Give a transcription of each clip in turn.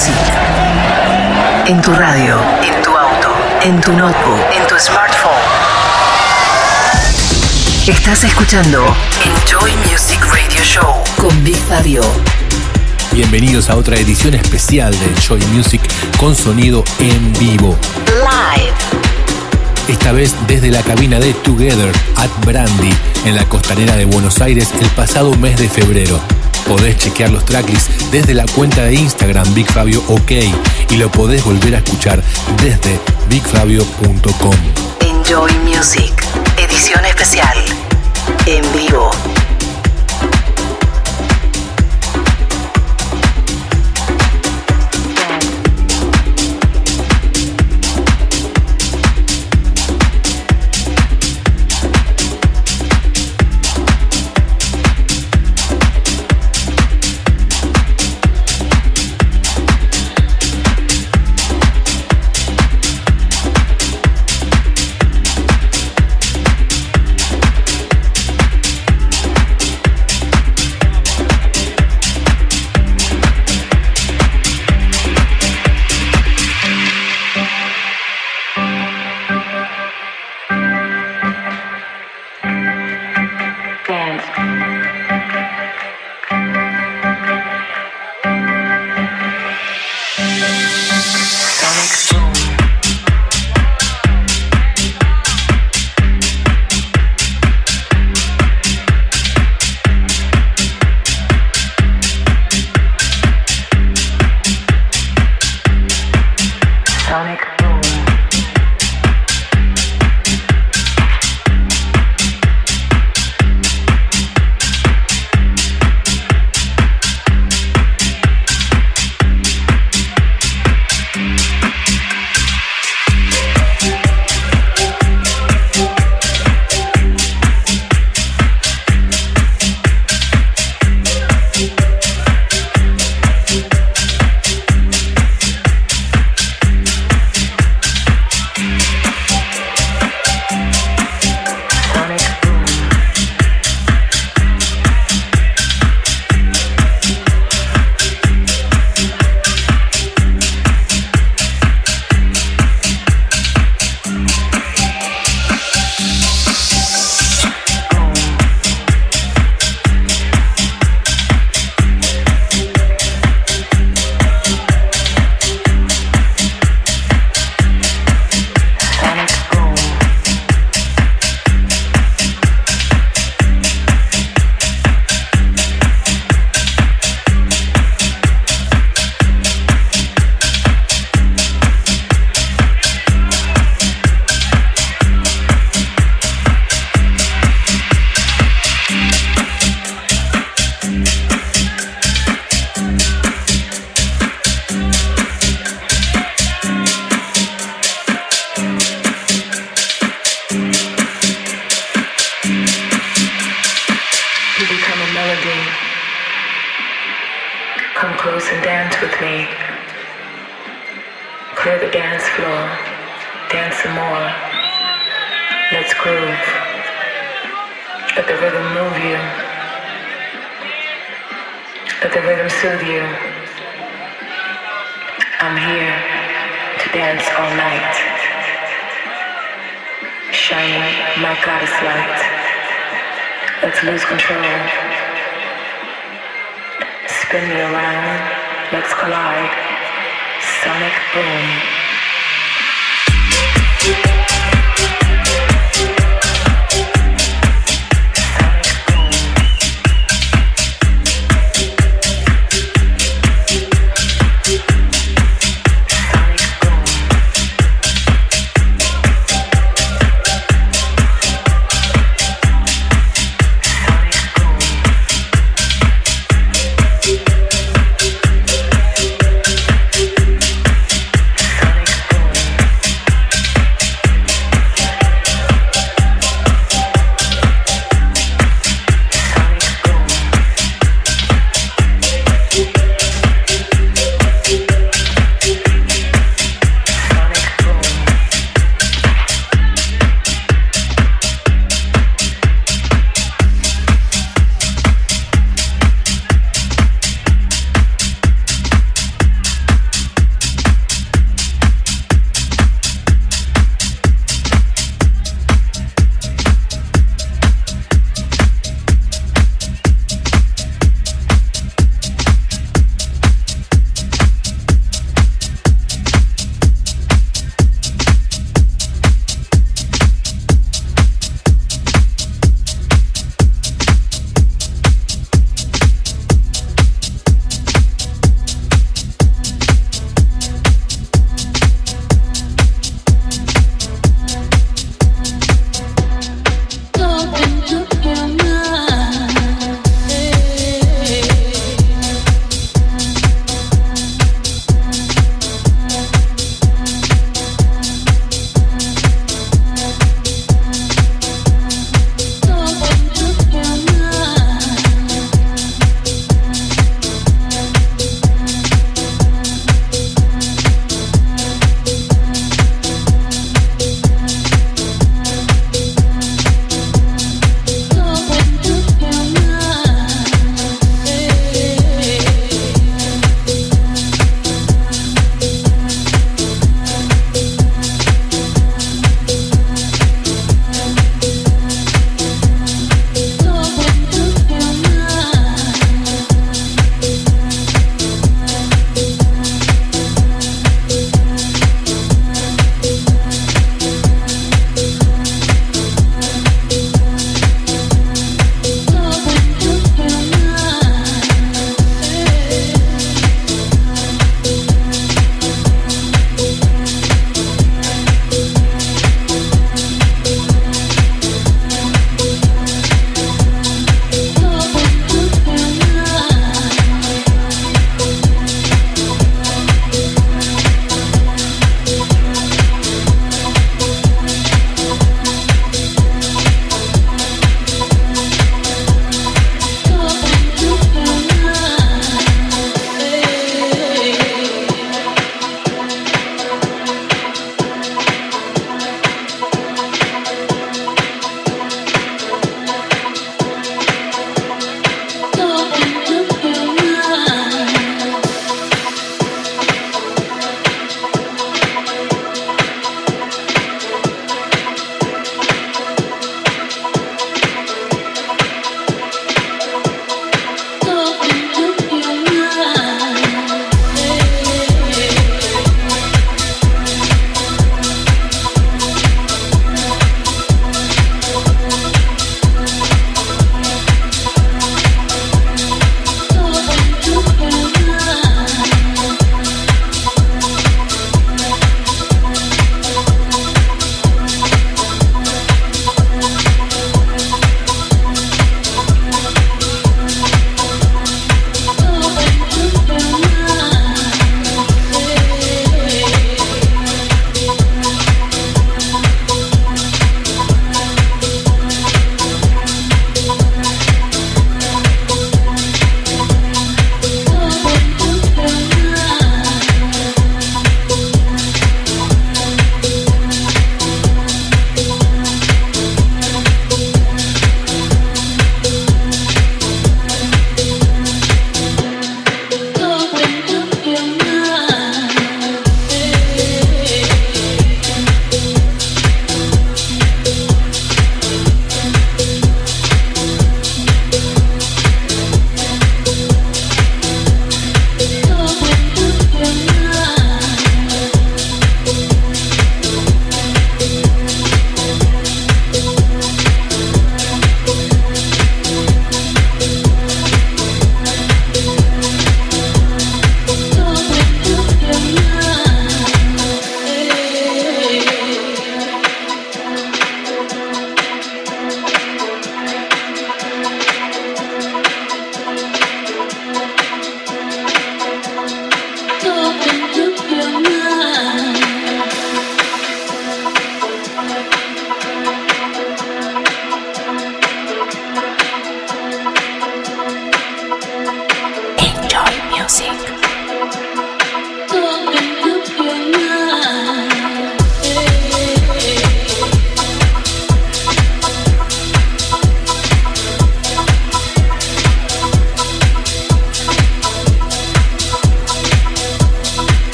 Music. En tu radio, en tu auto, en tu notebook, en tu smartphone. Estás escuchando Enjoy Music Radio Show con Big Fabio. Bienvenidos a otra edición especial de Enjoy Music con sonido en vivo. Live. Esta vez desde la cabina de Together at Brandy en la costanera de Buenos Aires el pasado mes de febrero. Podés chequear los tracklists desde la cuenta de Instagram Big Fabio OK y lo podés volver a escuchar desde bigfabio.com. Enjoy Music. Edición especial. En vivo. Come close and dance with me. Clear the dance floor. Dance some more. Let's groove. Let the rhythm move you. Let the rhythm soothe you. I'm here to dance all night. Shining my goddess light. Let's lose control. Spin me around, let's collide. Sonic boom.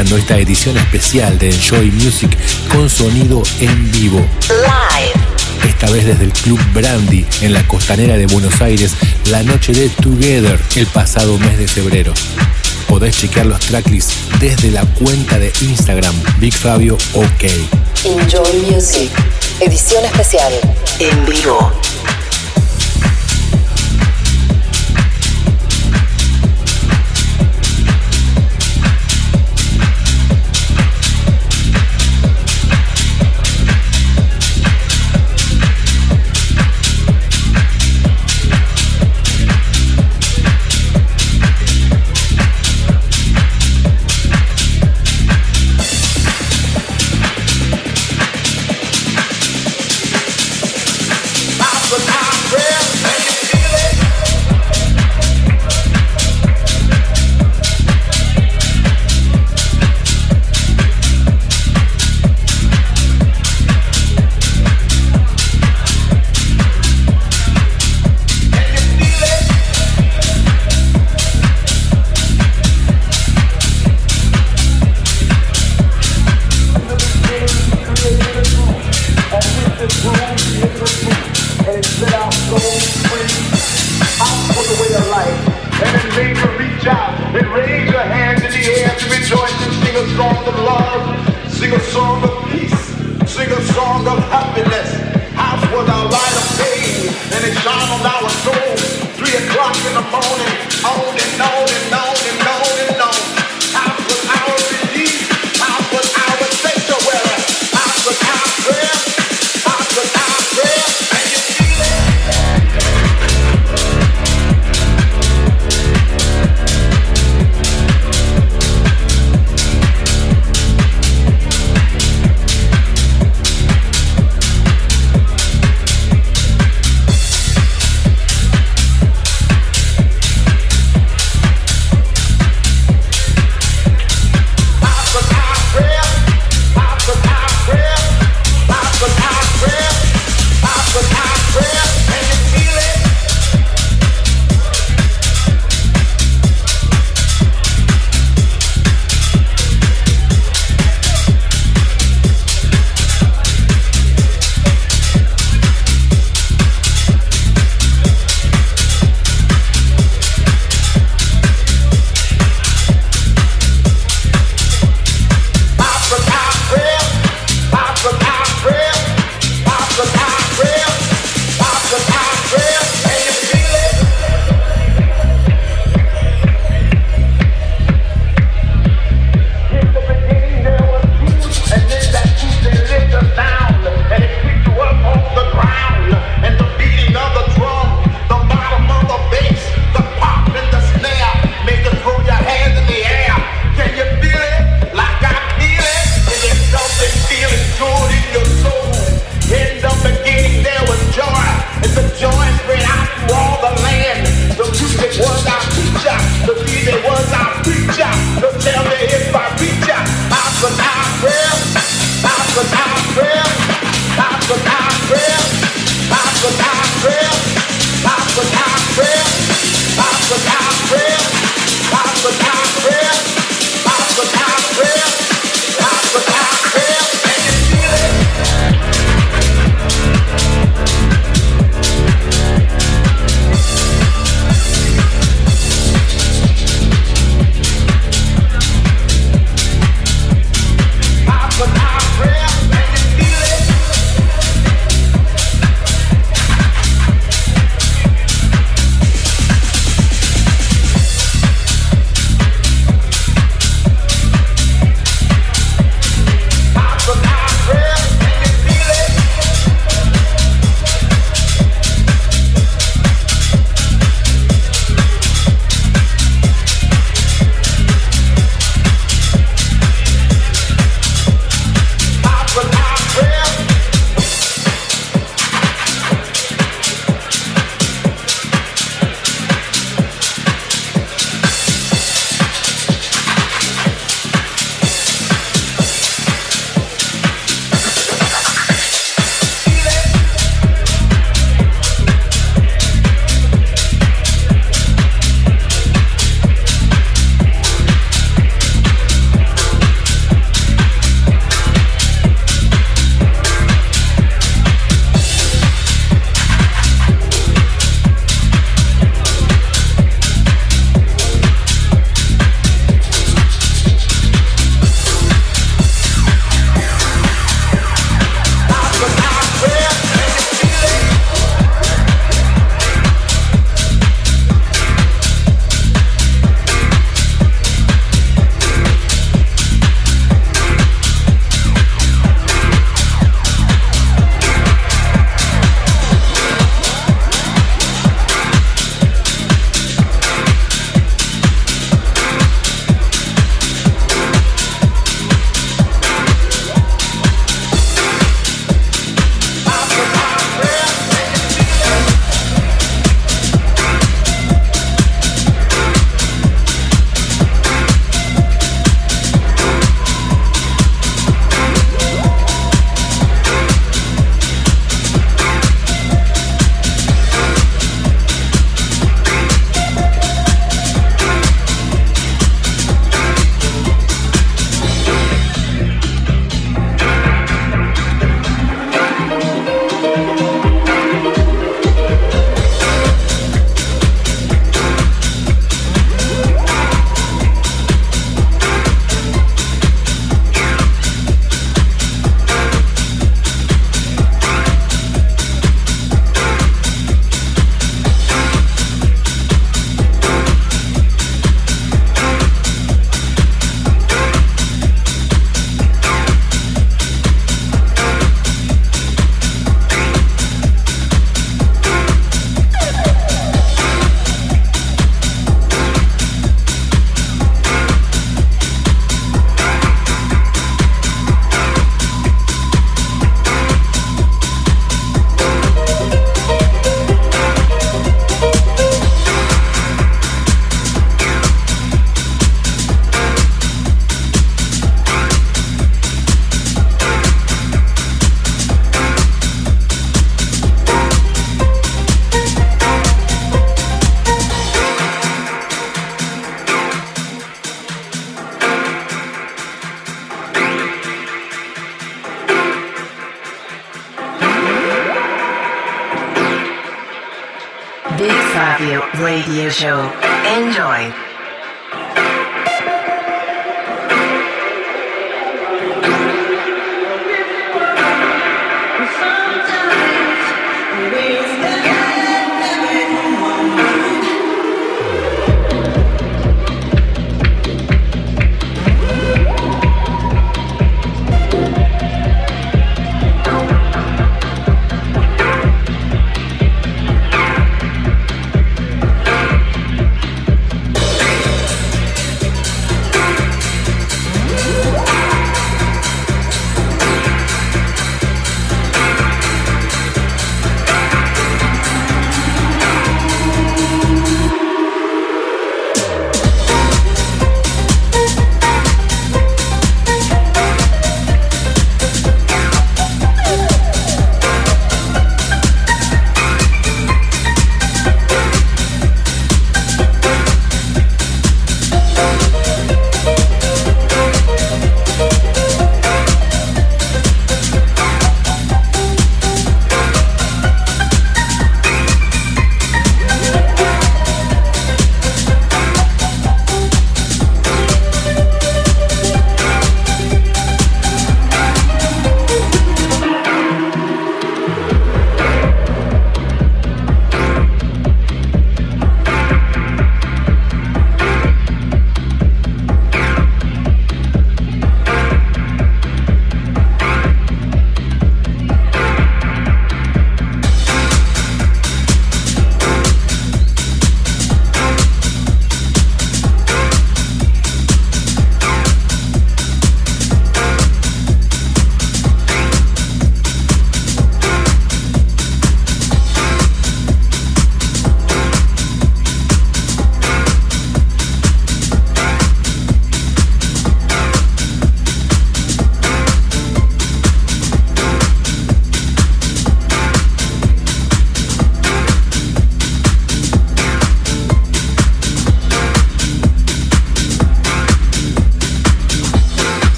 Esta edición especial de Enjoy Music con sonido en vivo. Live. Esta vez desde el Club Brandy en la costanera de Buenos Aires, la noche de Together el pasado mes de febrero. Podés chequear los tracklists desde la cuenta de Instagram Big Fabio OK. Enjoy Music, edición especial en vivo.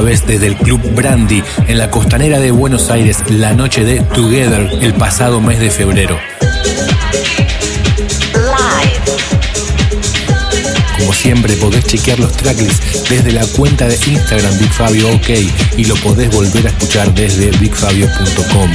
Vez desde el Club Brandy en la costanera de Buenos Aires la noche de Together el pasado mes de febrero. Como siempre podés chequear los tracklists desde la cuenta de Instagram Big Fabio OK y lo podés volver a escuchar desde bigfabio.com.